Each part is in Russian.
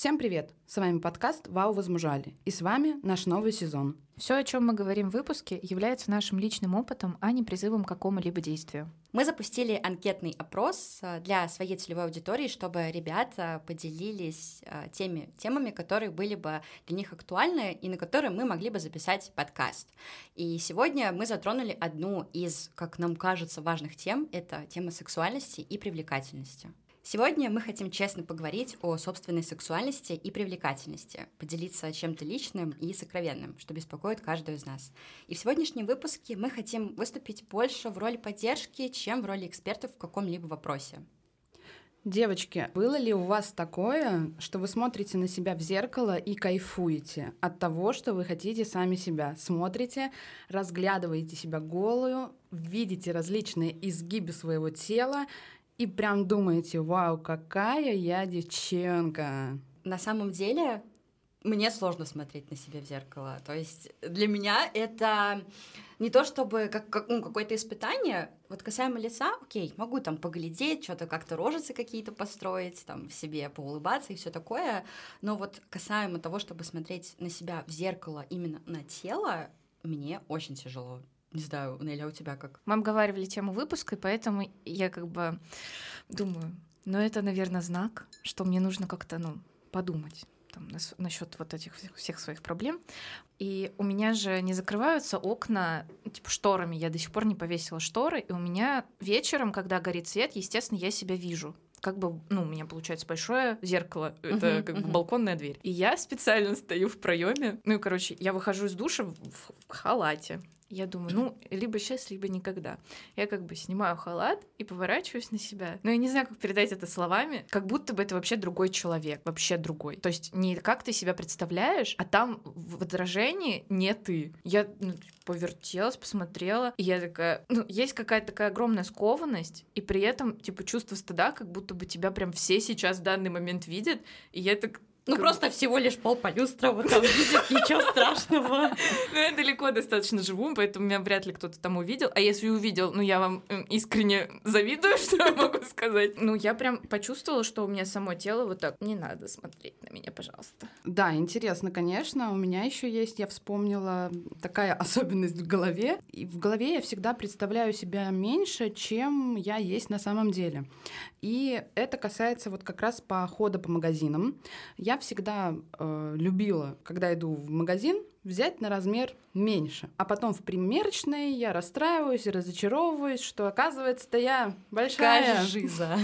Всем привет! С вами подкаст «Вау, возмужали» и с вами наш новый сезон. Все, о чем мы говорим в выпуске, является нашим личным опытом, а не призывом к какому-либо действию. Мы запустили анкетный опрос э, для своей целевой аудитории, чтобы ребята поделились э, теми темами, которые были бы для них актуальны и на которые мы могли бы записать подкаст. И сегодня мы затронули одну из, как нам кажется, важных тем — это тема сексуальности и привлекательности. Сегодня мы хотим честно поговорить о собственной сексуальности и привлекательности, поделиться чем-то личным и сокровенным, что беспокоит каждого из нас. И в сегодняшнем выпуске мы хотим выступить больше в роли поддержки, чем в роли экспертов в каком-либо вопросе. Девочки, было ли у вас такое, что вы смотрите на себя в зеркало и кайфуете от того, что вы хотите сами себя? Смотрите, разглядываете себя голую, видите различные изгибы своего тела и прям думаете, вау, какая я девчонка. На самом деле, мне сложно смотреть на себя в зеркало. То есть для меня это не то чтобы как, как ну, какое-то испытание. Вот касаемо лица, окей, могу там поглядеть, что-то как-то рожицы какие-то построить, там в себе поулыбаться и все такое. Но вот касаемо того, чтобы смотреть на себя в зеркало именно на тело, мне очень тяжело. Не знаю, Неля, у тебя как? Мы обговаривали тему выпуска, и поэтому я как бы думаю, но ну, это, наверное, знак, что мне нужно как-то, ну, подумать там, насчет вот этих всех, всех своих проблем. И у меня же не закрываются окна типа шторами. Я до сих пор не повесила шторы. И у меня вечером, когда горит свет, естественно, я себя вижу как бы, ну, у меня получается большое зеркало, это uh-huh, как uh-huh. бы балконная дверь. И я специально стою в проеме. Ну и, короче, я выхожу из душа в, в халате. Я думаю, ну, либо сейчас, либо никогда. Я как бы снимаю халат и поворачиваюсь на себя. Но я не знаю, как передать это словами. Как будто бы это вообще другой человек, вообще другой. То есть не как ты себя представляешь, а там в отражении не ты. Я ну, повертелась, посмотрела, и я такая... Ну, есть какая-то такая огромная скованность, и при этом, типа, чувство стыда, как будто бы тебя прям все сейчас в данный момент видят, и я так ну, просто всего лишь пол полюстрова там видит, ничего страшного. Ну, я далеко достаточно живу, поэтому меня вряд ли кто-то там увидел. А если увидел, ну, я вам искренне завидую, что я могу сказать. Ну, я прям почувствовала, что у меня само тело вот так, не надо смотреть на меня, пожалуйста. Да, интересно, конечно. У меня еще есть, я вспомнила такая особенность в голове. И в голове я всегда представляю себя меньше, чем я есть на самом деле. И это касается вот как раз похода по магазинам. Я всегда э, любила, когда иду в магазин, взять на размер меньше. А потом в примерочной я расстраиваюсь и разочаровываюсь, что оказывается-то я большая. жиза.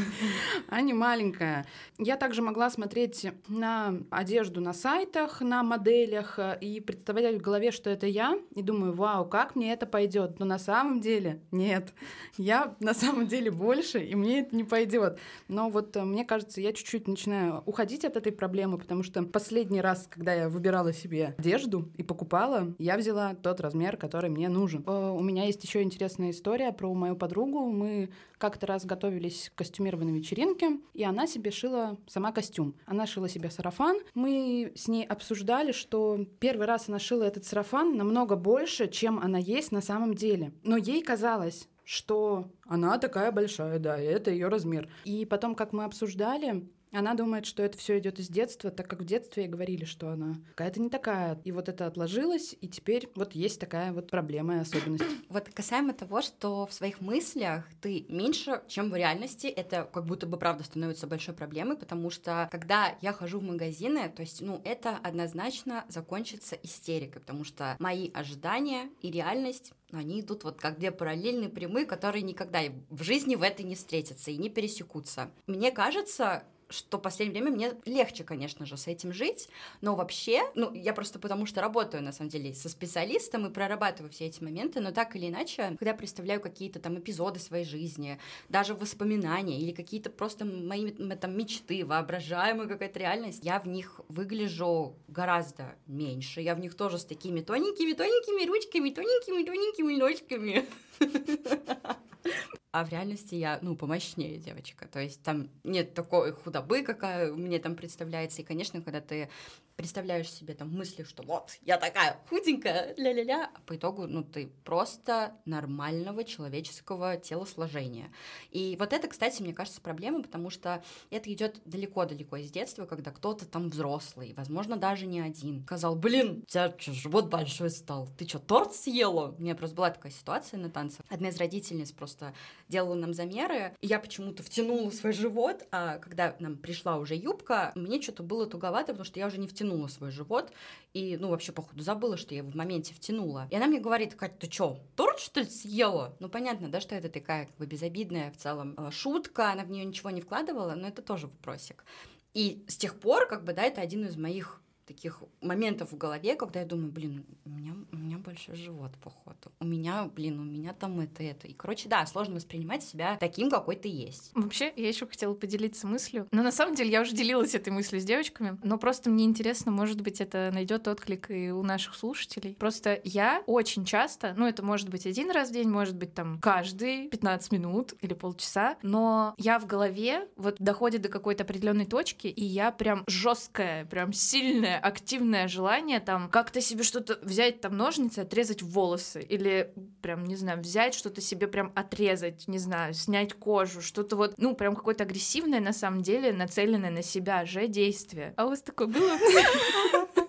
А не маленькая. Я также могла смотреть на одежду на сайтах, на моделях э, и представлять в голове, что это я, и думаю, вау, как мне это пойдет. Но на самом деле нет. Я на самом деле больше, и мне это не пойдет. Но вот э, мне кажется, я чуть-чуть начинаю уходить от этой проблемы, потому что последний раз, когда я выбирала себе одежду и покупала, я взяла тот размер, который мне нужен. Э, у меня есть еще интересная история про мою подругу. Мы как-то раз готовились к костюмированной вечеринке, и она себе шила сама костюм. Она шила себе сарафан. Мы с ней обсуждали, что первый раз она шила этот сарафан намного больше, чем она есть на самом деле. Но ей казалось, что она такая большая, да, это ее размер. И потом, как мы обсуждали, она думает, что это все идет из детства, так как в детстве ей говорили, что она какая-то не такая. И вот это отложилось, и теперь вот есть такая вот проблема и особенность. Вот касаемо того, что в своих мыслях ты меньше, чем в реальности, это как будто бы правда становится большой проблемой, потому что когда я хожу в магазины, то есть, ну, это однозначно закончится истерикой, потому что мои ожидания и реальность они идут вот как две параллельные прямые, которые никогда в жизни в этой не встретятся и не пересекутся. Мне кажется, что в последнее время мне легче, конечно же, с этим жить, но вообще, ну, я просто потому что работаю, на самом деле, со специалистом и прорабатываю все эти моменты, но так или иначе, когда представляю какие-то там эпизоды своей жизни, даже воспоминания или какие-то просто мои там мечты, воображаемая какая-то реальность, я в них выгляжу гораздо меньше, я в них тоже с такими тоненькими-тоненькими ручками, тоненькими-тоненькими ножками. а в реальности я, ну, помощнее девочка. То есть там нет такой худобы, какая мне там представляется. И, конечно, когда ты представляешь себе там мысли, что вот, я такая худенькая, ля-ля-ля, а по итогу, ну, ты просто нормального человеческого телосложения. И вот это, кстати, мне кажется, проблема, потому что это идет далеко-далеко из детства, когда кто-то там взрослый, возможно, даже не один, сказал, блин, у тебя что, живот большой стал, ты что, торт съела? У меня просто была такая ситуация на танцах. Одна из родительниц просто делала нам замеры, и я почему-то втянула свой живот, а когда нам пришла уже юбка, мне что-то было туговато, потому что я уже не втянула свой живот, и, ну, вообще, походу, забыла, что я в моменте втянула. И она мне говорит, Катя, ты что, торт, что ли, съела? Ну, понятно, да, что это такая, как бы, безобидная в целом э, шутка, она в нее ничего не вкладывала, но это тоже вопросик. И с тех пор, как бы, да, это один из моих таких моментов в голове, когда я думаю, блин, у меня, у меня большой живот, походу. У меня, блин, у меня там это, это. И, короче, да, сложно воспринимать себя таким, какой ты есть. Вообще, я еще хотела поделиться мыслью. Но на самом деле я уже делилась этой мыслью с девочками. Но просто мне интересно, может быть, это найдет отклик и у наших слушателей. Просто я очень часто, ну, это может быть один раз в день, может быть, там, каждый 15 минут или полчаса, но я в голове вот доходит до какой-то определенной точки, и я прям жесткая, прям сильная активное желание там как-то себе что-то взять там ножницы, отрезать волосы или прям, не знаю, взять что-то себе прям отрезать, не знаю, снять кожу, что-то вот, ну, прям какое-то агрессивное на самом деле, нацеленное на себя же действие. А у вас такое было?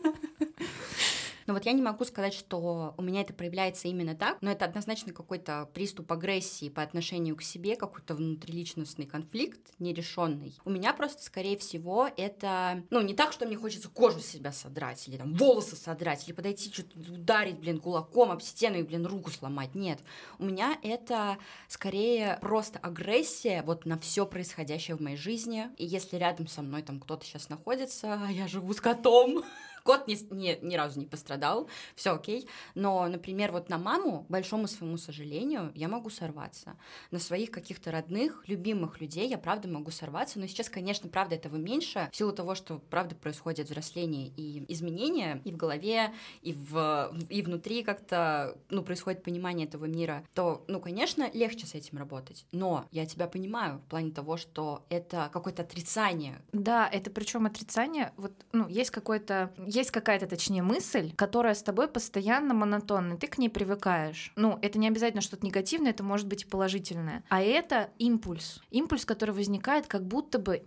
Но вот я не могу сказать, что у меня это проявляется именно так, но это однозначно какой-то приступ агрессии по отношению к себе, какой-то внутриличностный конфликт нерешенный. У меня просто, скорее всего, это, ну, не так, что мне хочется кожу себя содрать, или там волосы содрать, или подойти, что-то ударить, блин, кулаком об стену и, блин, руку сломать. Нет. У меня это скорее просто агрессия вот на все происходящее в моей жизни. И если рядом со мной там кто-то сейчас находится, а я живу с котом, Кот ни, ни, ни разу не пострадал, все окей. Но, например, вот на маму, большому своему сожалению, я могу сорваться. На своих каких-то родных, любимых людей я правда могу сорваться. Но сейчас, конечно, правда этого меньше, в силу того, что правда происходит взросление и изменения и в голове, и, в, и внутри как-то, ну, происходит понимание этого мира, то, ну, конечно, легче с этим работать. Но я тебя понимаю в плане того, что это какое-то отрицание. Да, это причем отрицание, вот, ну, есть какое-то есть какая-то, точнее, мысль, которая с тобой постоянно монотонна, ты к ней привыкаешь. Ну, это не обязательно что-то негативное, это может быть и положительное. А это импульс. Импульс, который возникает, как будто бы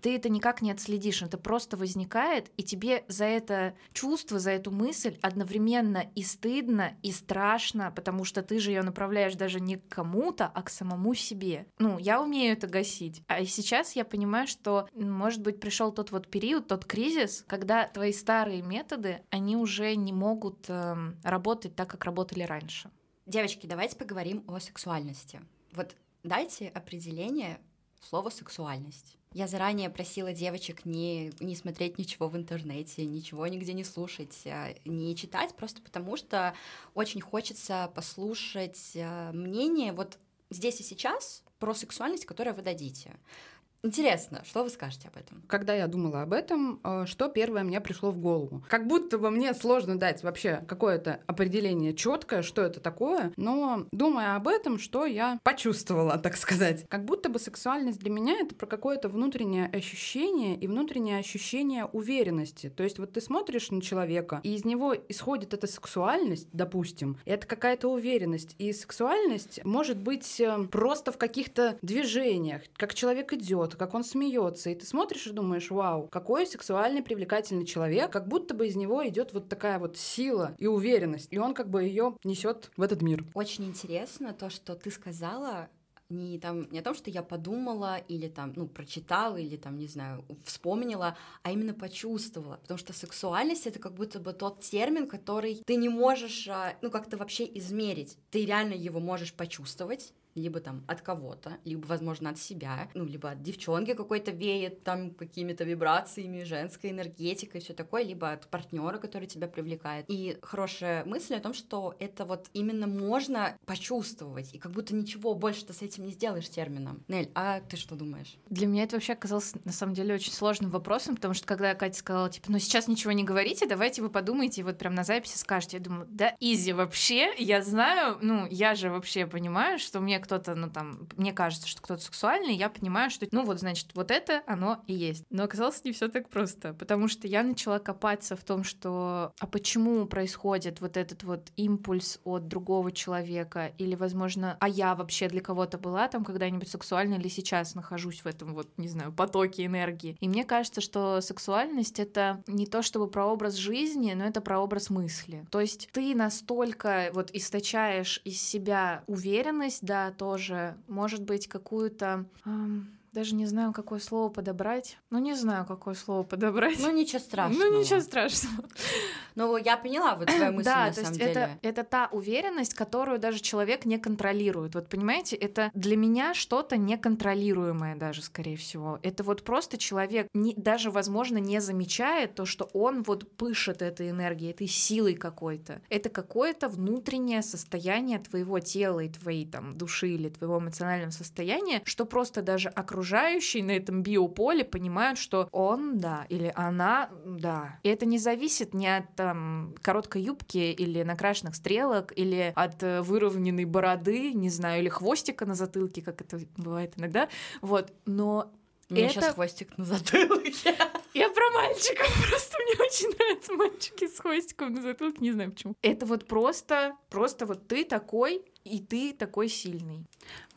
ты это никак не отследишь, это просто возникает, и тебе за это чувство, за эту мысль одновременно и стыдно, и страшно, потому что ты же ее направляешь даже не к кому-то, а к самому себе. Ну, я умею это гасить. А сейчас я понимаю, что, может быть, пришел тот вот период, тот кризис, когда твои старые методы, они уже не могут э, работать так, как работали раньше. Девочки, давайте поговорим о сексуальности. Вот дайте определение слова сексуальность. Я заранее просила девочек не, не смотреть ничего в интернете, ничего нигде не слушать, а, не читать, просто потому что очень хочется послушать а, мнение вот здесь и сейчас про сексуальность, которое вы дадите. Интересно, что вы скажете об этом? Когда я думала об этом, э, что первое мне пришло в голову? Как будто бы мне сложно дать вообще какое-то определение четкое, что это такое, но думая об этом, что я почувствовала, так сказать. Как будто бы сексуальность для меня это про какое-то внутреннее ощущение и внутреннее ощущение уверенности. То есть вот ты смотришь на человека, и из него исходит эта сексуальность, допустим, и это какая-то уверенность. И сексуальность может быть э, просто в каких-то движениях, как человек идет, что как он смеется, и ты смотришь и думаешь, вау, какой сексуальный привлекательный человек, как будто бы из него идет вот такая вот сила и уверенность, и он как бы ее несет в этот мир. Очень интересно то, что ты сказала, не там не о том, что я подумала или там ну прочитала или там не знаю вспомнила, а именно почувствовала, потому что сексуальность это как будто бы тот термин, который ты не можешь а, ну как-то вообще измерить, ты реально его можешь почувствовать либо там от кого-то, либо, возможно, от себя, ну, либо от девчонки какой-то веет там какими-то вибрациями, женской энергетикой, все такое, либо от партнера, который тебя привлекает. И хорошая мысль о том, что это вот именно можно почувствовать, и как будто ничего больше ты с этим не сделаешь термином. Нель, а ты что думаешь? Для меня это вообще оказалось на самом деле очень сложным вопросом, потому что когда Катя сказала, типа, ну сейчас ничего не говорите, давайте вы подумайте, и вот прям на записи скажете, я думаю, да, изи вообще, я знаю, ну, я же вообще понимаю, что мне кто-то, ну там, мне кажется, что кто-то сексуальный, я понимаю, что, ну вот, значит, вот это оно и есть. Но оказалось не все так просто, потому что я начала копаться в том, что, а почему происходит вот этот вот импульс от другого человека, или, возможно, а я вообще для кого-то была там когда-нибудь сексуальна или сейчас нахожусь в этом вот, не знаю, потоке энергии. И мне кажется, что сексуальность — это не то чтобы про образ жизни, но это про образ мысли. То есть ты настолько вот источаешь из себя уверенность, да, тоже, может быть, какую-то... Эм даже не знаю, какое слово подобрать. Ну, не знаю, какое слово подобрать. Ну, ничего страшного. Ну, ничего страшного. Ну, я поняла вот твою мысль, да, на то есть самом это, деле. это та уверенность, которую даже человек не контролирует. Вот понимаете, это для меня что-то неконтролируемое даже, скорее всего. Это вот просто человек не, даже, возможно, не замечает то, что он вот пышет этой энергией, этой силой какой-то. Это какое-то внутреннее состояние твоего тела и твоей там души или твоего эмоционального состояния, что просто даже окружающие на этом биополе понимают, что он, да, или она, да. И это не зависит ни от там короткой юбки или накрашенных стрелок, или от э, выровненной бороды, не знаю, или хвостика на затылке, как это бывает иногда. Вот, но У меня это- сейчас хвостик на затылке. я про мальчиков, просто мне очень нравятся мальчики с хвостиком на затылке, не знаю почему. Это вот просто, просто вот ты такой, и ты такой сильный.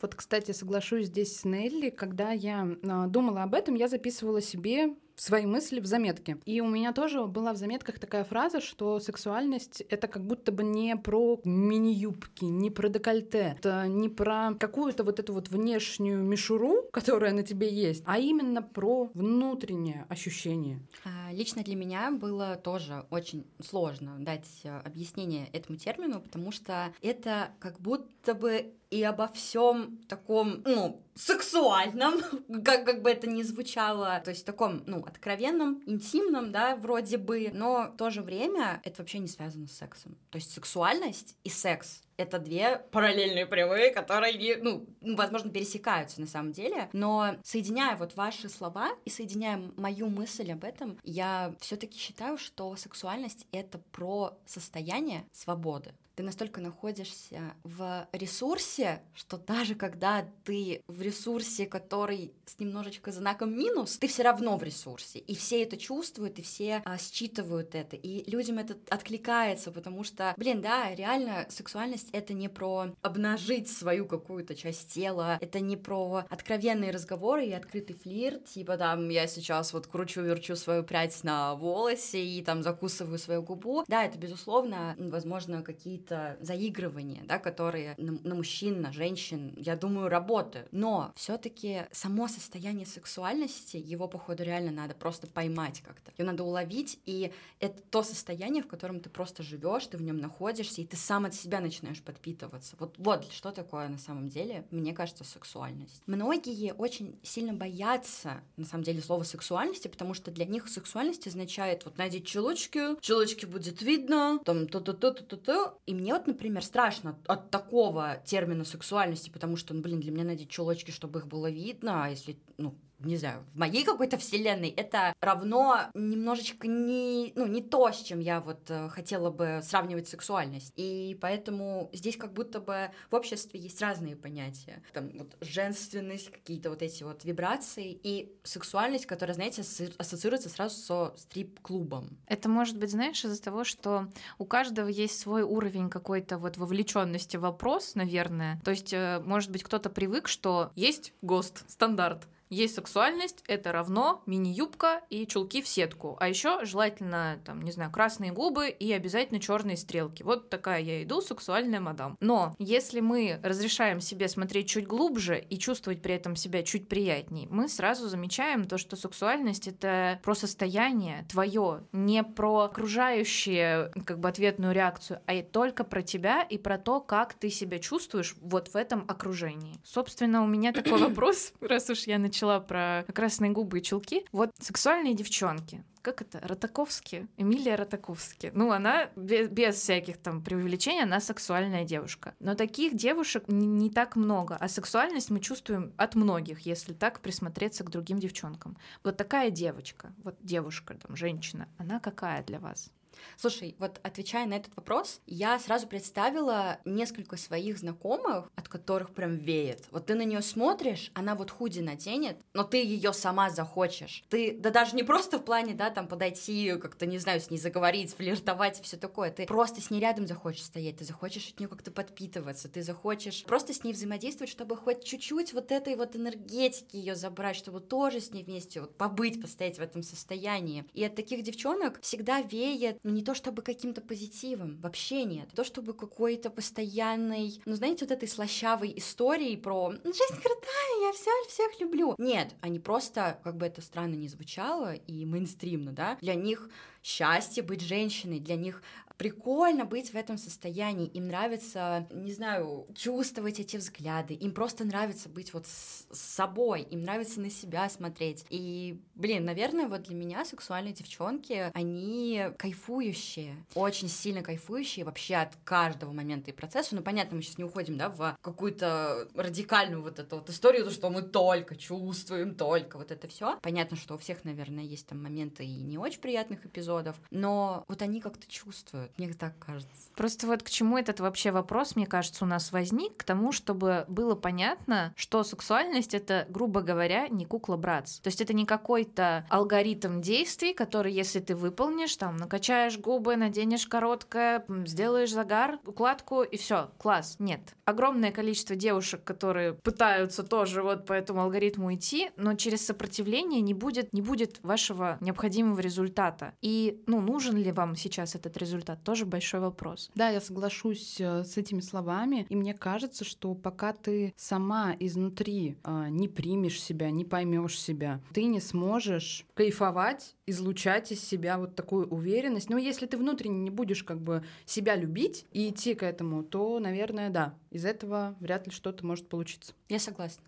Вот, кстати, соглашусь здесь с Нелли. Когда я а, думала об этом, я записывала себе свои мысли в заметке. И у меня тоже была в заметках такая фраза, что сексуальность — это как будто бы не про мини-юбки, не про декольте, это не про какую-то вот эту вот внешнюю мишуру, которая на тебе есть, а именно про внутреннее ощущение. А, Лично для меня было тоже очень сложно дать э, объяснение этому термину, потому что это как будто бы и обо всем таком, ну, сексуальном, как, как бы это ни звучало, то есть таком, ну, откровенном, интимном, да, вроде бы, но в то же время это вообще не связано с сексом. То есть сексуальность и секс это две параллельные прямые, которые, ну, возможно, пересекаются на самом деле. Но соединяя вот ваши слова и соединяя мою мысль об этом, я все-таки считаю, что сексуальность это про состояние свободы. Ты настолько находишься в ресурсе, что даже когда ты в ресурсе, который с немножечко знаком минус, ты все равно в ресурсе. И все это чувствуют, и все а, считывают это. И людям это откликается, потому что, блин, да, реально сексуальность это не про обнажить свою какую-то часть тела, это не про откровенные разговоры и открытый флирт, типа там я сейчас вот кручу-верчу свою прядь на волосе и там закусываю свою губу. Да, это безусловно, возможно, какие-то заигрывания, да, которые на, на мужчин, на женщин, я думаю, работают. Но все-таки само состояние сексуальности, его, походу, реально надо просто поймать как-то. Ее надо уловить, и это то состояние, в котором ты просто живешь, ты в нем находишься, и ты сам от себя начинаешь подпитываться. Вот, вот что такое на самом деле, мне кажется, сексуальность. Многие очень сильно боятся, на самом деле, слова сексуальности, потому что для них сексуальность означает вот надеть чулочки, чулочки будет видно, там то-то-то-то-то. И мне вот, например, страшно от, такого термина сексуальности, потому что, ну, блин, для меня надеть чулочки, чтобы их было видно, а если, ну, не знаю, в моей какой-то вселенной это равно немножечко не, ну, не то, с чем я вот э, хотела бы сравнивать сексуальность. И поэтому здесь как будто бы в обществе есть разные понятия. Там вот женственность, какие-то вот эти вот вибрации и сексуальность, которая, знаете, ассоциируется сразу со стрип-клубом. Это может быть, знаешь, из-за того, что у каждого есть свой уровень какой-то вот вовлеченности в вопрос, наверное. То есть, э, может быть, кто-то привык, что есть ГОСТ, стандарт. Есть сексуальность, это равно мини-юбка и чулки в сетку. А еще желательно, там, не знаю, красные губы и обязательно черные стрелки. Вот такая я иду, сексуальная мадам. Но если мы разрешаем себе смотреть чуть глубже и чувствовать при этом себя чуть приятней, мы сразу замечаем то, что сексуальность это про состояние твое, не про окружающие как бы ответную реакцию, а и только про тебя и про то, как ты себя чувствуешь вот в этом окружении. Собственно, у меня такой вопрос, раз уж я начала про красные губы и чулки. Вот сексуальные девчонки, как это, Ротаковски, Эмилия Ротаковски. Ну, она без, без всяких там преувеличений, она сексуальная девушка. Но таких девушек не, не так много, а сексуальность мы чувствуем от многих, если так присмотреться к другим девчонкам. Вот такая девочка, вот девушка, там, женщина, она какая для вас? Слушай, вот отвечая на этот вопрос, я сразу представила несколько своих знакомых, от которых прям веет. Вот ты на нее смотришь, она вот худи наденет, но ты ее сама захочешь. Ты, да даже не просто в плане, да, там подойти, как-то, не знаю, с ней заговорить, флиртовать и все такое. Ты просто с ней рядом захочешь стоять, ты захочешь от нее как-то подпитываться, ты захочешь просто с ней взаимодействовать, чтобы хоть чуть-чуть вот этой вот энергетики ее забрать, чтобы тоже с ней вместе вот побыть, постоять в этом состоянии. И от таких девчонок всегда веет ну, не то чтобы каким-то позитивом, вообще нет. То, чтобы какой-то постоянный, ну, знаете, вот этой слащавой истории про «Ну, «жизнь крутая, я вся, всех люблю». Нет, они просто, как бы это странно не звучало и мейнстримно, да, для них счастье быть женщиной, для них прикольно быть в этом состоянии, им нравится, не знаю, чувствовать эти взгляды, им просто нравится быть вот с, собой, им нравится на себя смотреть. И, блин, наверное, вот для меня сексуальные девчонки, они кайфующие, очень сильно кайфующие вообще от каждого момента и процесса. Ну, понятно, мы сейчас не уходим, да, в какую-то радикальную вот эту вот историю, то, что мы только чувствуем, только вот это все. Понятно, что у всех, наверное, есть там моменты и не очень приятных эпизодов, но вот они как-то чувствуют делают, мне так кажется. Просто вот к чему этот вообще вопрос, мне кажется, у нас возник, к тому, чтобы было понятно, что сексуальность — это, грубо говоря, не кукла-братц. То есть это не какой-то алгоритм действий, который, если ты выполнишь, там, накачаешь губы, наденешь короткое, сделаешь загар, укладку, и все, класс. Нет. Огромное количество девушек, которые пытаются тоже вот по этому алгоритму идти, но через сопротивление не будет, не будет вашего необходимого результата. И, ну, нужен ли вам сейчас этот результат? Тоже большой вопрос. Да, я соглашусь э, с этими словами, и мне кажется, что пока ты сама изнутри э, не примешь себя, не поймешь себя, ты не сможешь кайфовать, излучать из себя вот такую уверенность. Но если ты внутренне не будешь как бы себя любить и идти к этому, то, наверное, да, из этого вряд ли что-то может получиться. Я согласна.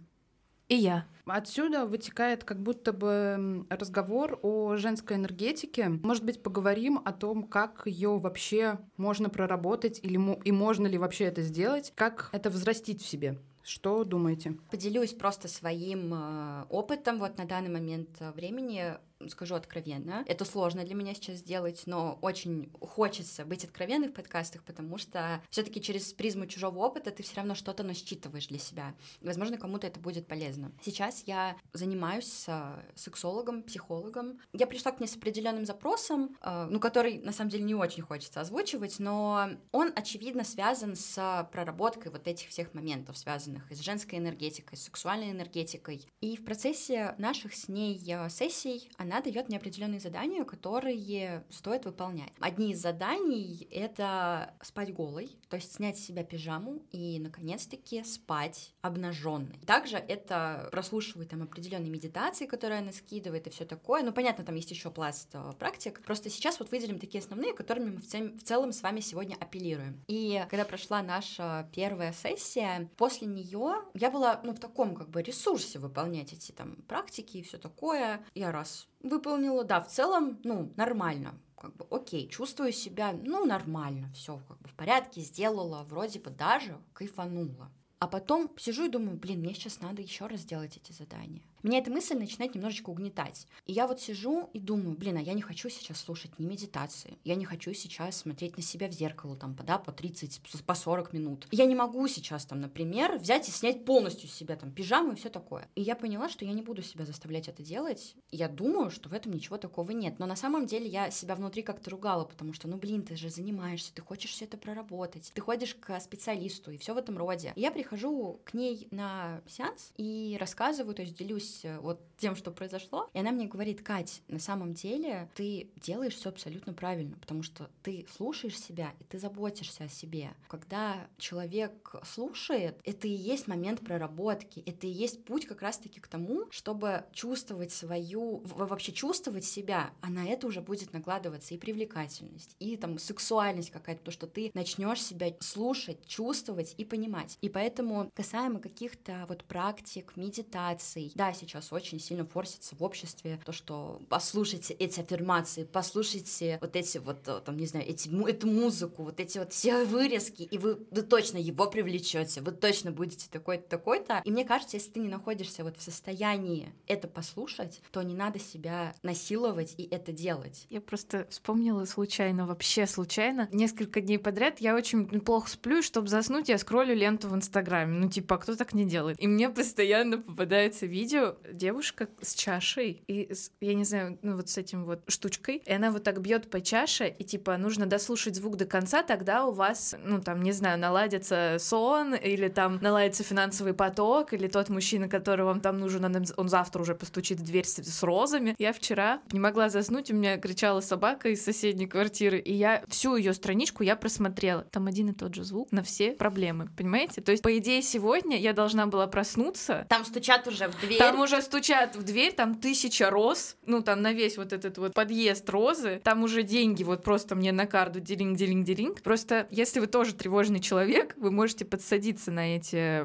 И я. Отсюда вытекает как будто бы разговор о женской энергетике. Может быть, поговорим о том, как ее вообще можно проработать или и можно ли вообще это сделать, как это взрастить в себе. Что думаете? Поделюсь просто своим э, опытом вот на данный момент э, времени скажу откровенно. Это сложно для меня сейчас сделать, но очень хочется быть откровенной в подкастах, потому что все-таки через призму чужого опыта ты все равно что-то насчитываешь для себя. И, возможно, кому-то это будет полезно. Сейчас я занимаюсь с сексологом, психологом. Я пришла к ней с определенным запросом, э, ну, который на самом деле не очень хочется озвучивать, но он, очевидно, связан с проработкой вот этих всех моментов, связанных и с женской энергетикой, с сексуальной энергетикой. И в процессе наших с ней э, сессий она она дает мне определенные задания, которые стоит выполнять. Одни из заданий — это спать голой, то есть снять с себя пижаму и, наконец-таки, спать обнаженной. Также это прослушивать там определенные медитации, которые она скидывает и все такое. Ну, понятно, там есть еще пласт э, практик. Просто сейчас вот выделим такие основные, которыми мы в, цем, в целом с вами сегодня апеллируем. И когда прошла наша первая сессия, после нее я была, ну, в таком как бы ресурсе выполнять эти там практики и все такое. Я раз выполнила, да, в целом, ну, нормально, как бы, окей, чувствую себя, ну, нормально, все как бы в порядке, сделала, вроде бы даже кайфанула. А потом сижу и думаю, блин, мне сейчас надо еще раз сделать эти задания. Меня эта мысль начинает немножечко угнетать. И я вот сижу и думаю, блин, а я не хочу сейчас слушать ни медитации, я не хочу сейчас смотреть на себя в зеркало, там, да, по 30, по 40 минут. Я не могу сейчас, там, например, взять и снять полностью с себя, там, пижаму и все такое. И я поняла, что я не буду себя заставлять это делать. Я думаю, что в этом ничего такого нет. Но на самом деле я себя внутри как-то ругала, потому что, ну, блин, ты же занимаешься, ты хочешь все это проработать, ты ходишь к специалисту и все в этом роде. И я прихожу к ней на сеанс и рассказываю, то есть делюсь делюсь э, вот тем, что произошло. И она мне говорит, Кать, на самом деле ты делаешь все абсолютно правильно, потому что ты слушаешь себя и ты заботишься о себе. Когда человек слушает, это и есть момент проработки, это и есть путь как раз-таки к тому, чтобы чувствовать свою, вообще чувствовать себя, а на это уже будет накладываться и привлекательность, и там сексуальность какая-то, то, что ты начнешь себя слушать, чувствовать и понимать. И поэтому касаемо каких-то вот практик, медитаций, да, сейчас очень сильно форсится в обществе, то, что послушайте эти аффирмации, послушайте вот эти вот, э, там, не знаю, эти, эту музыку, вот эти вот все вырезки, и вы, вы точно его привлечете, вы точно будете такой-то, такой-то. И мне кажется, если ты не находишься вот в состоянии это послушать, то не надо себя насиловать и это делать. Я просто вспомнила случайно, вообще случайно, несколько дней подряд я очень плохо сплю, и чтобы заснуть, я скроллю ленту в Инстаграме. Ну, типа, а кто так не делает? И мне постоянно попадается видео девушка с чашей, и с, я не знаю, ну вот с этим вот штучкой, и она вот так бьет по чаше, и типа нужно дослушать звук до конца, тогда у вас, ну там, не знаю, наладится сон, или там наладится финансовый поток, или тот мужчина, который вам там нужен, он, он завтра уже постучит в дверь с, с розами. Я вчера не могла заснуть, у меня кричала собака из соседней квартиры, и я всю ее страничку я просмотрела. Там один и тот же звук на все проблемы, понимаете? То есть, по идее, сегодня я должна была проснуться. Там стучат уже в дверь. Там уже стучат в дверь, там тысяча роз, ну там на весь вот этот вот подъезд розы, там уже деньги вот просто мне на карту дилинг дилинг дилинг Просто если вы тоже тревожный человек, вы можете подсадиться на эти,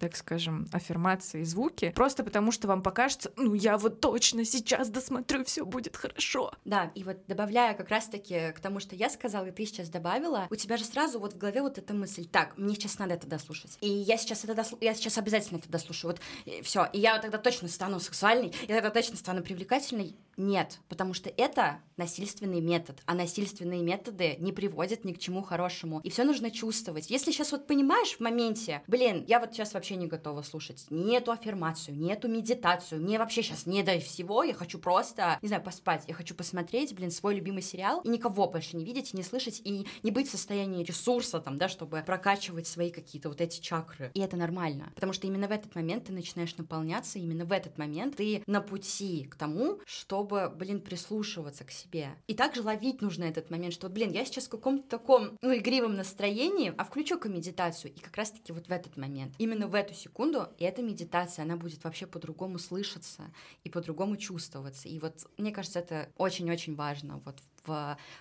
так скажем, аффирмации, звуки, просто потому что вам покажется, ну я вот точно сейчас досмотрю, все будет хорошо. Да, и вот добавляя как раз-таки к тому, что я сказала, и ты сейчас добавила, у тебя же сразу вот в голове вот эта мысль, так, мне сейчас надо это дослушать. И я сейчас это дослушаю, я сейчас обязательно это дослушаю. Вот все. И я тогда точно стану сексуальной, я тогда точно стану привлекательной. Нет, потому что это насильственный метод, а насильственные методы не приводят ни к чему хорошему. И все нужно чувствовать. Если сейчас вот понимаешь в моменте, блин, я вот сейчас вообще не готова слушать ни эту аффирмацию, ни эту медитацию, мне вообще сейчас не дай всего, я хочу просто, не знаю, поспать, я хочу посмотреть, блин, свой любимый сериал и никого больше не видеть, не слышать и не быть в состоянии ресурса там, да, чтобы прокачивать свои какие-то вот эти чакры. И это нормально, потому что именно в этот момент ты начинаешь наполняться, именно в этот момент ты на пути к тому, чтобы, блин, прислушиваться к себе. И также ловить нужно этот момент, что, блин, я сейчас в каком-то таком, ну, игривом настроении, а включу-ка медитацию. И как раз-таки вот в этот момент, именно в эту секунду, и эта медитация, она будет вообще по-другому слышаться и по-другому чувствоваться. И вот, мне кажется, это очень-очень важно вот в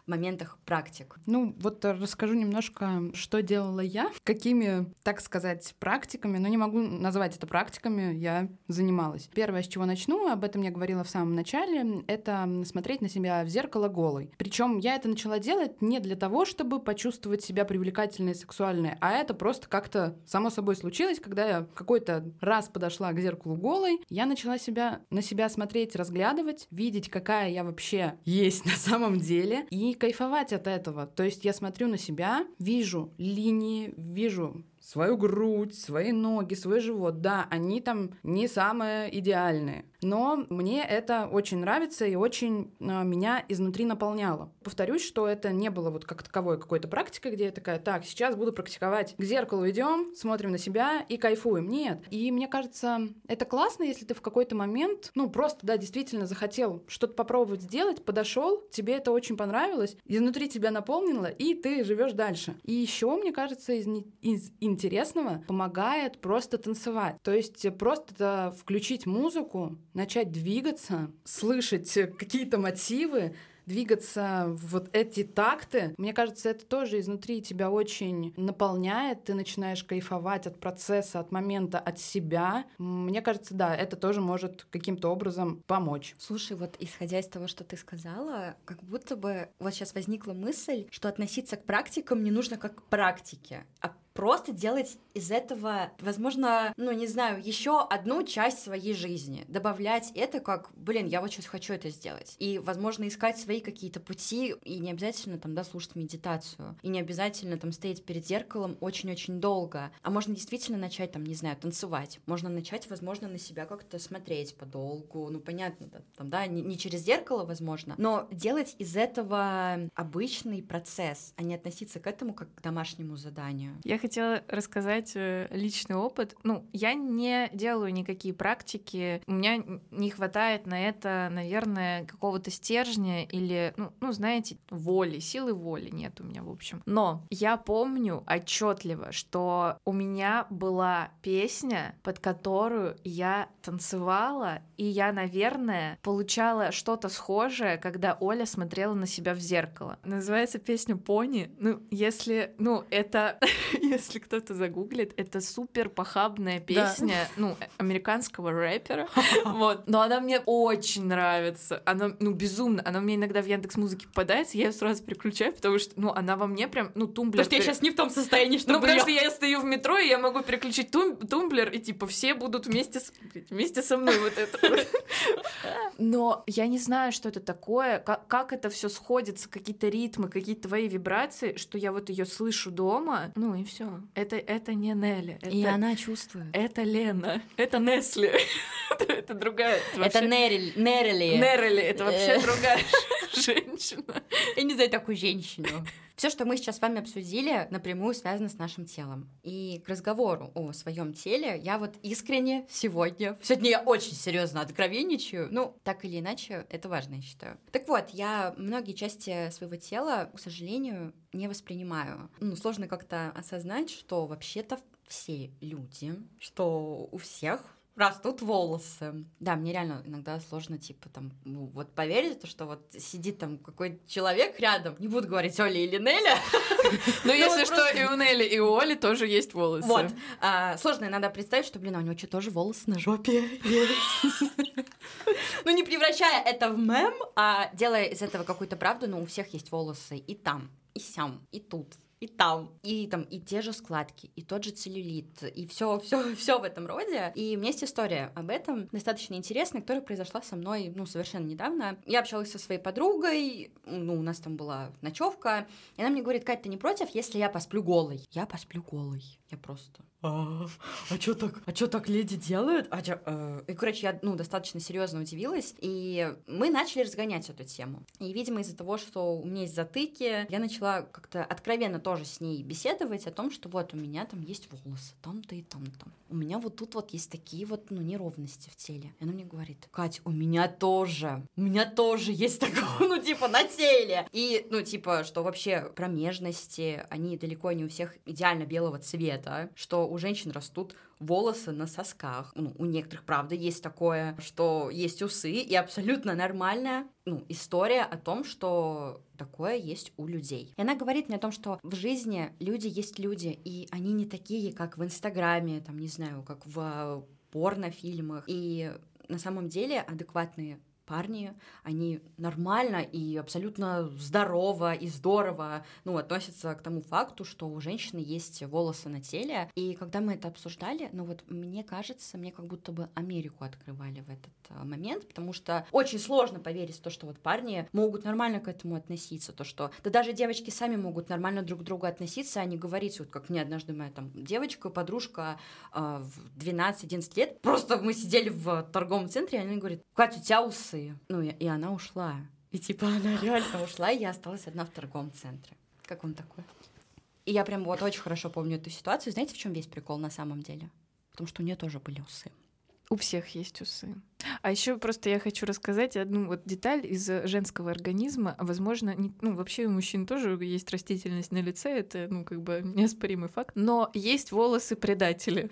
моментах практик. Ну, вот расскажу немножко, что делала я, какими, так сказать, практиками, но не могу назвать это практиками, я занималась. Первое, с чего начну, об этом я говорила в самом начале, это смотреть на себя в зеркало голой. Причем я это начала делать не для того, чтобы почувствовать себя привлекательной и сексуальной, а это просто как-то само собой случилось, когда я какой-то раз подошла к зеркалу голой, я начала себя на себя смотреть, разглядывать, видеть, какая я вообще есть на самом деле, деле и кайфовать от этого. То есть я смотрю на себя, вижу линии, вижу свою грудь, свои ноги, свой живот. Да, они там не самые идеальные. Но мне это очень нравится и очень а, меня изнутри наполняло. Повторюсь, что это не было вот как таковой какой-то практикой, где я такая, так, сейчас буду практиковать. К зеркалу идем, смотрим на себя и кайфуем. Нет. И мне кажется, это классно, если ты в какой-то момент, ну, просто, да, действительно захотел что-то попробовать сделать, подошел, тебе это очень понравилось, изнутри тебя наполнило, и ты живешь дальше. И еще, мне кажется, из, из интересного помогает просто танцевать. То есть просто включить музыку, начать двигаться, слышать какие-то мотивы, двигаться вот эти такты, мне кажется, это тоже изнутри тебя очень наполняет, ты начинаешь кайфовать от процесса, от момента, от себя. Мне кажется, да, это тоже может каким-то образом помочь. Слушай, вот исходя из того, что ты сказала, как будто бы вот сейчас возникла мысль, что относиться к практикам не нужно как к практике, а просто делать из этого, возможно, ну, не знаю, еще одну часть своей жизни. Добавлять это как, блин, я вот сейчас хочу это сделать. И, возможно, искать свои какие-то пути, и не обязательно там, да, слушать медитацию, и не обязательно там стоять перед зеркалом очень-очень долго. А можно действительно начать там, не знаю, танцевать. Можно начать, возможно, на себя как-то смотреть подолгу. Ну, понятно, да, там, да, не, не через зеркало, возможно, но делать из этого обычный процесс, а не относиться к этому как к домашнему заданию. Я хотела рассказать э, личный опыт. Ну, я не делаю никакие практики, у меня не хватает на это, наверное, какого-то стержня или, ну, ну, знаете, воли, силы воли нет у меня, в общем. Но я помню отчетливо, что у меня была песня, под которую я танцевала, и я, наверное, получала что-то схожее, когда Оля смотрела на себя в зеркало. Называется песня «Пони». Ну, если, ну, это Если кто-то загуглит, это супер похабная песня, ну, американского рэпера. Вот. Но она мне очень нравится. Она, ну, безумно. Она мне иногда в Яндекс Музыке попадается, я ее сразу переключаю, потому что, ну, она во мне прям, ну, тумблер. Потому что я сейчас не в том состоянии, чтобы Ну, потому что я стою в метро, и я могу переключить тум- тумблер, и типа все будут вместе, с... вместе со мной вот это. Но я не знаю, что это такое, как это все сходится, какие-то ритмы, какие-то твои вибрации, что я вот ее слышу дома. Ну и все. Это, это не Нелли. Это, И она чувствует. это Лена. Это Несли. это, это другая. Это вообще- Нерли. Нерли. Нерли. Это вообще Э. другая женщина. Я не знаю такую женщину. Все, что мы сейчас с вами обсудили, напрямую связано с нашим телом. И к разговору о своем теле я вот искренне сегодня, сегодня я очень серьезно откровенничаю. Ну, так или иначе, это важно, я считаю. Так вот, я многие части своего тела, к сожалению, не воспринимаю. Ну, сложно как-то осознать, что вообще-то все люди, что у всех растут волосы. Да, мне реально иногда сложно, типа, там, ну, вот поверить, то, что вот сидит там какой-то человек рядом, не буду говорить Оля или Неля, Но если вот что, просто- и у Нелли, и у Оли тоже есть волосы. вот. А, сложно иногда представить, что, блин, а у него что, тоже волосы на жопе. Ну, не превращая это в мем, а делая из этого какую-то правду, ну, у всех есть волосы и там, и сям, и тут, и там, и там, и те же складки, и тот же целлюлит, и все, все, все в этом роде. И у меня есть история об этом, достаточно интересная, которая произошла со мной, ну, совершенно недавно. Я общалась со своей подругой, ну, у нас там была ночевка, и она мне говорит, Кать, ты не против, если я посплю голой? Я посплю голой. Я просто... А, а что так? А что так леди делают? А чё, э?» И, короче, я, ну, достаточно серьезно удивилась, и мы начали разгонять эту тему. И, видимо, из-за того, что у меня есть затыки, я начала как-то откровенно тоже с ней беседовать о том, что вот у меня там есть волосы, там-то и там-то. У меня вот тут вот есть такие вот, ну, неровности в теле. И она мне говорит, Кать, у меня тоже, у меня тоже есть такое, ну, типа, на теле. И, ну, типа, что вообще промежности, они далеко не у всех идеально белого цвета, что у женщин растут волосы на сосках. Ну, у некоторых, правда, есть такое, что есть усы, и абсолютно нормальная ну, история о том, что такое есть у людей. И она говорит мне о том, что в жизни люди есть люди, и они не такие, как в Инстаграме, там, не знаю, как в э, порнофильмах. И на самом деле адекватные парни, они нормально и абсолютно здорово и здорово ну, относятся к тому факту, что у женщины есть волосы на теле. И когда мы это обсуждали, ну вот мне кажется, мне как будто бы Америку открывали в этот а, момент, потому что очень сложно поверить в то, что вот парни могут нормально к этому относиться, то, что да даже девочки сами могут нормально друг к другу относиться, а не говорить, вот как мне однажды моя там девочка, подружка а, в 12-11 лет, просто мы сидели в торговом центре, и она говорит, Катя, у тебя усы. Ну, и, и она ушла. И типа она реально ушла, и я осталась одна в торговом центре. Как вам такое? И я прям вот очень хорошо помню эту ситуацию. Знаете, в чем весь прикол на самом деле? Потому что у нее тоже были усы. У всех есть усы. А еще просто я хочу рассказать одну вот деталь из женского организма. Возможно, не- ну вообще у мужчин тоже есть растительность на лице, это ну как бы неоспоримый факт. Но есть волосы предатели.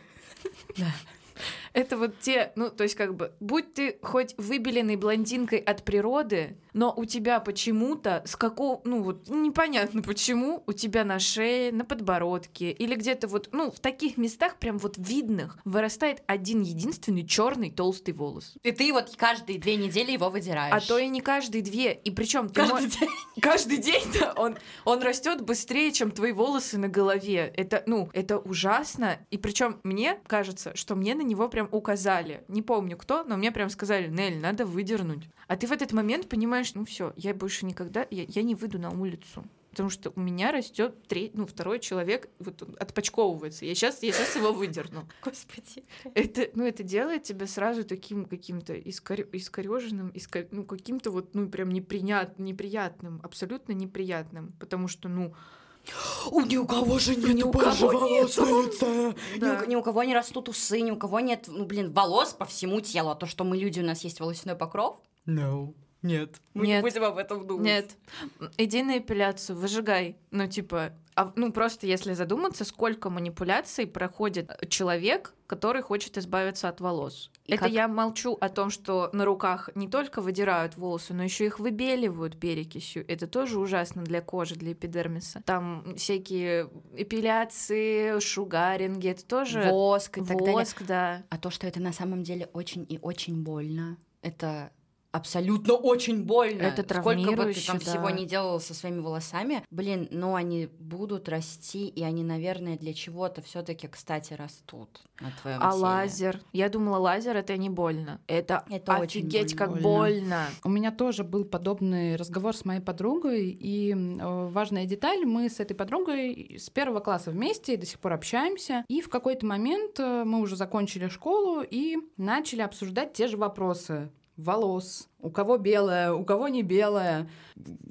Да. Это вот те, ну, то есть как бы, будь ты хоть выбеленной блондинкой от природы, но у тебя почему-то с какого, ну вот непонятно почему, у тебя на шее, на подбородке или где-то вот, ну, в таких местах прям вот видных вырастает один единственный черный толстый волос. И ты вот каждые две недели его выдираешь. А то и не каждые две. И причем каждый день. каждый день да, он, он растет быстрее, чем твои волосы на голове. Это, ну, это ужасно. И причем мне кажется, что мне на него прям указали. Не помню кто, но мне прям сказали, Нель, надо выдернуть. А ты в этот момент понимаешь, ну все, я больше никогда, я, я не выйду на улицу. Потому что у меня растет треть, ну, второй человек, вот он отпочковывается. Я сейчас, я сейчас его выдерну. Господи. Это, ну, это делает тебя сразу таким каким-то искор... искореженным, иско- ну, каким-то вот, ну, прям неприят... неприятным, абсолютно неприятным. Потому что, ну, У ни у кого же нет Ни у кого волос на лице. Да. Ни, у, ни у кого не растут усы, ни у кого нет, ну, блин, волос по всему телу. А то, что мы люди, у нас есть волосяной покров, No. Нет. мы Нет. не будем об этом думать. нет, иди на эпиляцию, выжигай. Ну, типа, А, ну, просто если задуматься, сколько манипуляций проходит человек, который хочет избавиться от волос. И Это как... я молчу о том, что на руках не только выдирают волосы, но еще их выбеливают перекисью. Это тоже ужасно для кожи, для эпидермиса. Там всякие эпиляции, шугаринги, это тоже воск и так далее. Воск, да. А то, что это на самом деле очень и очень больно, это абсолютно очень больно. Это Сколько бы ты там да. всего не делал со своими волосами, блин, ну они будут расти, и они, наверное, для чего-то все таки кстати, растут на твоем А теле. лазер? Я думала, лазер это не больно. Это, это офигеть очень как больно. У меня тоже был подобный разговор с моей подругой, и э, важная деталь, мы с этой подругой с первого класса вместе и до сих пор общаемся, и в какой-то момент э, мы уже закончили школу и начали обсуждать те же вопросы волос, у кого белая, у кого не белая.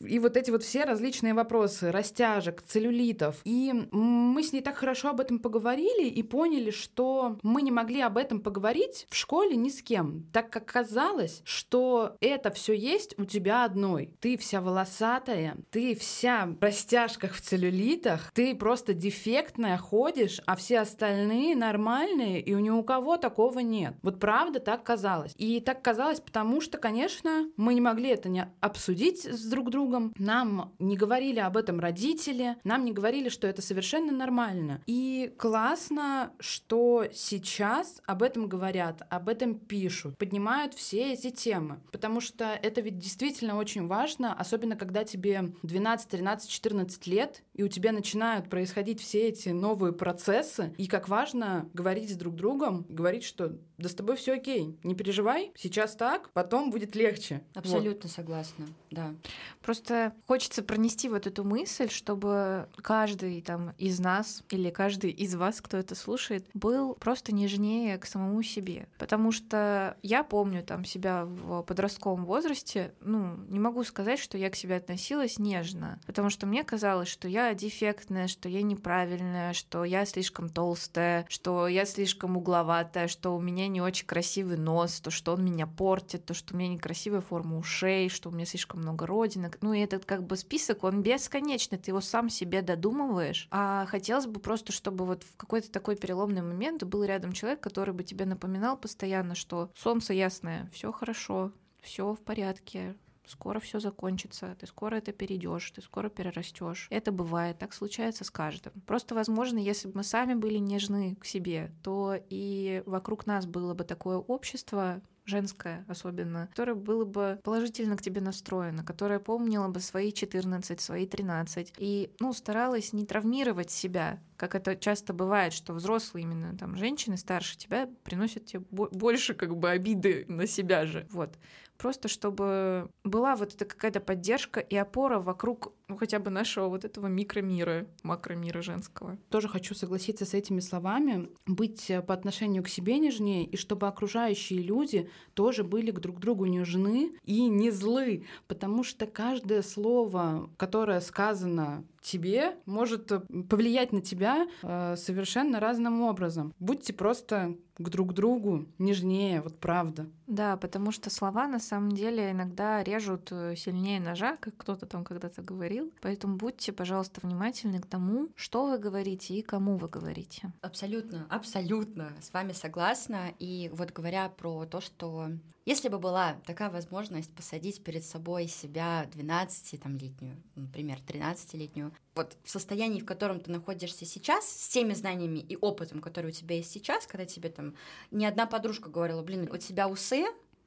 И вот эти вот все различные вопросы, растяжек, целлюлитов. И мы с ней так хорошо об этом поговорили и поняли, что мы не могли об этом поговорить в школе ни с кем, так как казалось, что это все есть у тебя одной. Ты вся волосатая, ты вся в растяжках, в целлюлитах, ты просто дефектная ходишь, а все остальные нормальные, и у ни у кого такого нет. Вот правда так казалось. И так казалось, потому что, конечно, конечно, мы не могли это не обсудить с друг другом. Нам не говорили об этом родители, нам не говорили, что это совершенно нормально. И классно, что сейчас об этом говорят, об этом пишут, поднимают все эти темы. Потому что это ведь действительно очень важно, особенно когда тебе 12, 13, 14 лет, и у тебя начинают происходить все эти новые процессы. И как важно говорить с друг другом, говорить, что да с тобой все окей, не переживай, сейчас так, потом будет легче. Абсолютно вот. согласна, да. Просто хочется пронести вот эту мысль, чтобы каждый там из нас или каждый из вас, кто это слушает, был просто нежнее к самому себе. Потому что я помню там себя в подростковом возрасте, ну, не могу сказать, что я к себе относилась нежно, потому что мне казалось, что я дефектная, что я неправильная, что я слишком толстая, что я слишком угловатая, что у меня не очень красивый нос, то, что он меня портит, то, что у меня некрасивая форма ушей, что у меня слишком много родинок. Ну и этот как бы список, он бесконечный, ты его сам себе додумываешь. А хотелось бы просто, чтобы вот в какой-то такой переломный момент был рядом человек, который бы тебе напоминал постоянно, что солнце ясное, все хорошо, все в порядке, скоро все закончится, ты скоро это перейдешь, ты скоро перерастешь. Это бывает, так случается с каждым. Просто, возможно, если бы мы сами были нежны к себе, то и вокруг нас было бы такое общество, женское особенно, которое было бы положительно к тебе настроено, которое помнило бы свои 14, свои 13, и, ну, старалась не травмировать себя, как это часто бывает, что взрослые именно там женщины старше тебя приносят тебе больше как бы обиды на себя же, вот. Просто чтобы была вот эта какая-то поддержка и опора вокруг ну, хотя бы нашего вот этого микромира, макромира женского. Тоже хочу согласиться с этими словами, быть э, по отношению к себе нежнее, и чтобы окружающие люди тоже были к друг другу нежны и не злы, потому что каждое слово, которое сказано тебе, может э, повлиять на тебя э, совершенно разным образом. Будьте просто к друг другу нежнее, вот правда. Да, потому что слова на самом деле иногда режут э, сильнее ножа, как кто-то там когда-то говорил. Поэтому будьте, пожалуйста, внимательны к тому, что вы говорите и кому вы говорите. Абсолютно, абсолютно с вами согласна. И вот говоря про то, что если бы была такая возможность посадить перед собой себя 12-летнюю, например, 13-летнюю, вот в состоянии, в котором ты находишься сейчас, с теми знаниями и опытом, который у тебя есть сейчас, когда тебе там ни одна подружка говорила, блин, у тебя усы,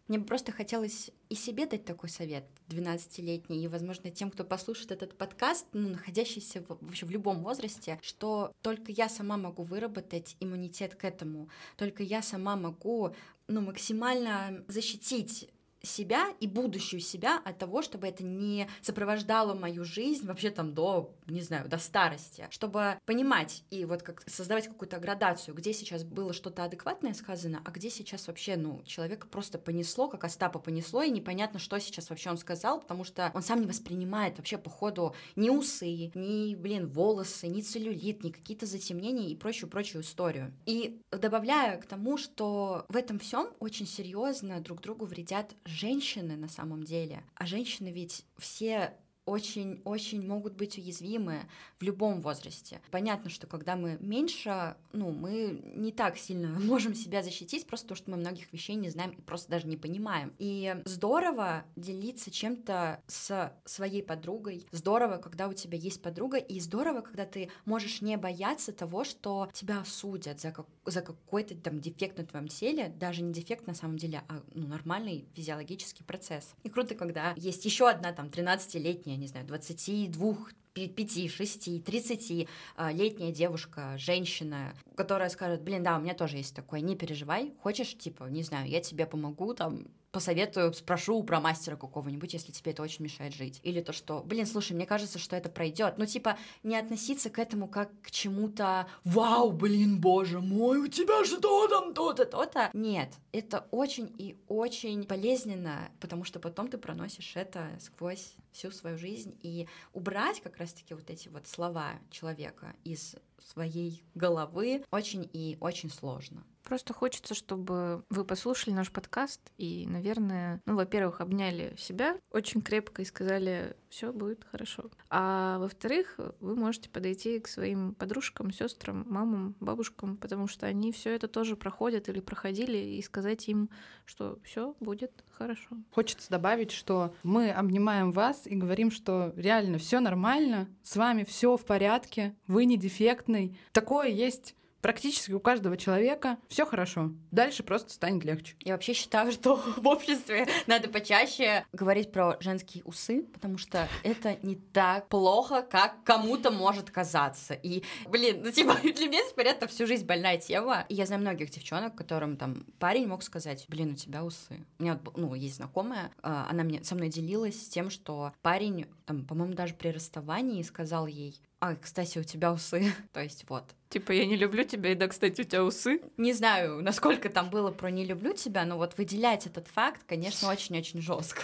мне бы просто хотелось и себе дать такой совет, 12-летний, и, возможно, тем, кто послушает этот подкаст, ну, находящийся в, вообще в любом возрасте, что только я сама могу выработать иммунитет к этому, только я сама могу ну, максимально защитить себя и будущую себя от того, чтобы это не сопровождало мою жизнь вообще там до, не знаю, до старости, чтобы понимать и вот как создавать какую-то градацию, где сейчас было что-то адекватное сказано, а где сейчас вообще, ну, человека просто понесло, как Остапа понесло, и непонятно, что сейчас вообще он сказал, потому что он сам не воспринимает вообще по ходу ни усы, ни, блин, волосы, ни целлюлит, ни какие-то затемнения и прочую-прочую историю. И добавляю к тому, что в этом всем очень серьезно друг другу вредят женщины на самом деле. А женщины ведь все очень-очень могут быть уязвимы в любом возрасте. Понятно, что когда мы меньше, ну, мы не так сильно можем себя защитить, просто потому что мы многих вещей не знаем и просто даже не понимаем. И здорово делиться чем-то с своей подругой. Здорово, когда у тебя есть подруга, и здорово, когда ты можешь не бояться того, что тебя осудят за, как, за какой-то там дефект на твоем теле, даже не дефект на самом деле, а ну, нормальный физиологический процесс. И круто, когда есть еще одна там 13-летняя, не знаю, 22 5, 6, 30 летняя девушка, женщина, которая скажет, блин, да, у меня тоже есть такое, не переживай, хочешь, типа, не знаю, я тебе помогу, там, посоветую, спрошу про мастера какого-нибудь, если тебе это очень мешает жить. Или то, что, блин, слушай, мне кажется, что это пройдет. Ну, типа, не относиться к этому как к чему-то, вау, блин, боже мой, у тебя что там, то-то, то-то. Нет, это очень и очень болезненно, потому что потом ты проносишь это сквозь всю свою жизнь и убрать как раз-таки вот эти вот слова человека из своей головы очень и очень сложно. Просто хочется, чтобы вы послушали наш подкаст и, наверное, ну, во-первых, обняли себя очень крепко и сказали, все будет хорошо. А во-вторых, вы можете подойти к своим подружкам, сестрам, мамам, бабушкам, потому что они все это тоже проходят или проходили, и сказать им, что все будет хорошо. Хочется добавить, что мы обнимаем вас и говорим, что реально все нормально, с вами все в порядке, вы не дефектный. Такое есть практически у каждого человека все хорошо. Дальше просто станет легче. Я вообще считаю, что в обществе надо почаще говорить про женские усы, потому что это не так плохо, как кому-то может казаться. И, блин, ну типа для меня теперь это всю жизнь больная тема. И я знаю многих девчонок, которым там парень мог сказать, блин, у тебя усы. У меня ну, есть знакомая, а, она мне со мной делилась тем, что парень, там, по-моему, даже при расставании сказал ей, а, кстати, у тебя усы. То есть вот. Типа, я не люблю тебя, и да, кстати, у тебя усы. Не знаю, насколько там было про не люблю тебя, но вот выделять этот факт, конечно, очень-очень жестко.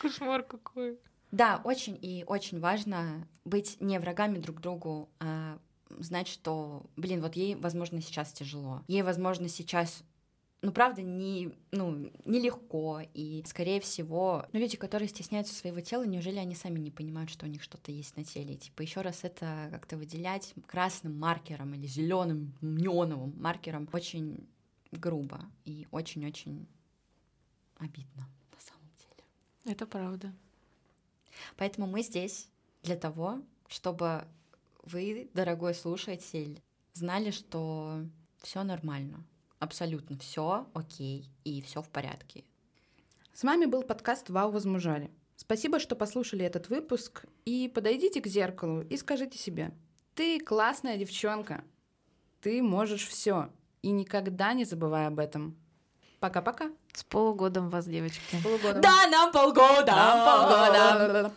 Кошмар какой. Да, очень и очень важно быть не врагами друг другу, а знать, что, блин, вот ей, возможно, сейчас тяжело. Ей, возможно, сейчас ну, правда, не, ну, нелегко. И, скорее всего, ну, люди, которые стесняются своего тела, неужели они сами не понимают, что у них что-то есть на теле? Типа, еще раз это как-то выделять красным маркером или зеленым неоновым маркером очень грубо и очень-очень обидно на самом деле. Это правда. Поэтому мы здесь для того, чтобы вы, дорогой слушатель, знали, что все нормально абсолютно все окей и все в порядке. С вами был подкаст «Вау, возмужали». Спасибо, что послушали этот выпуск. И подойдите к зеркалу и скажите себе, ты классная девчонка, ты можешь все. И никогда не забывай об этом. Пока-пока. С полугодом вас, девочки. С полугодом. Да, нам полгода. Нам полгода.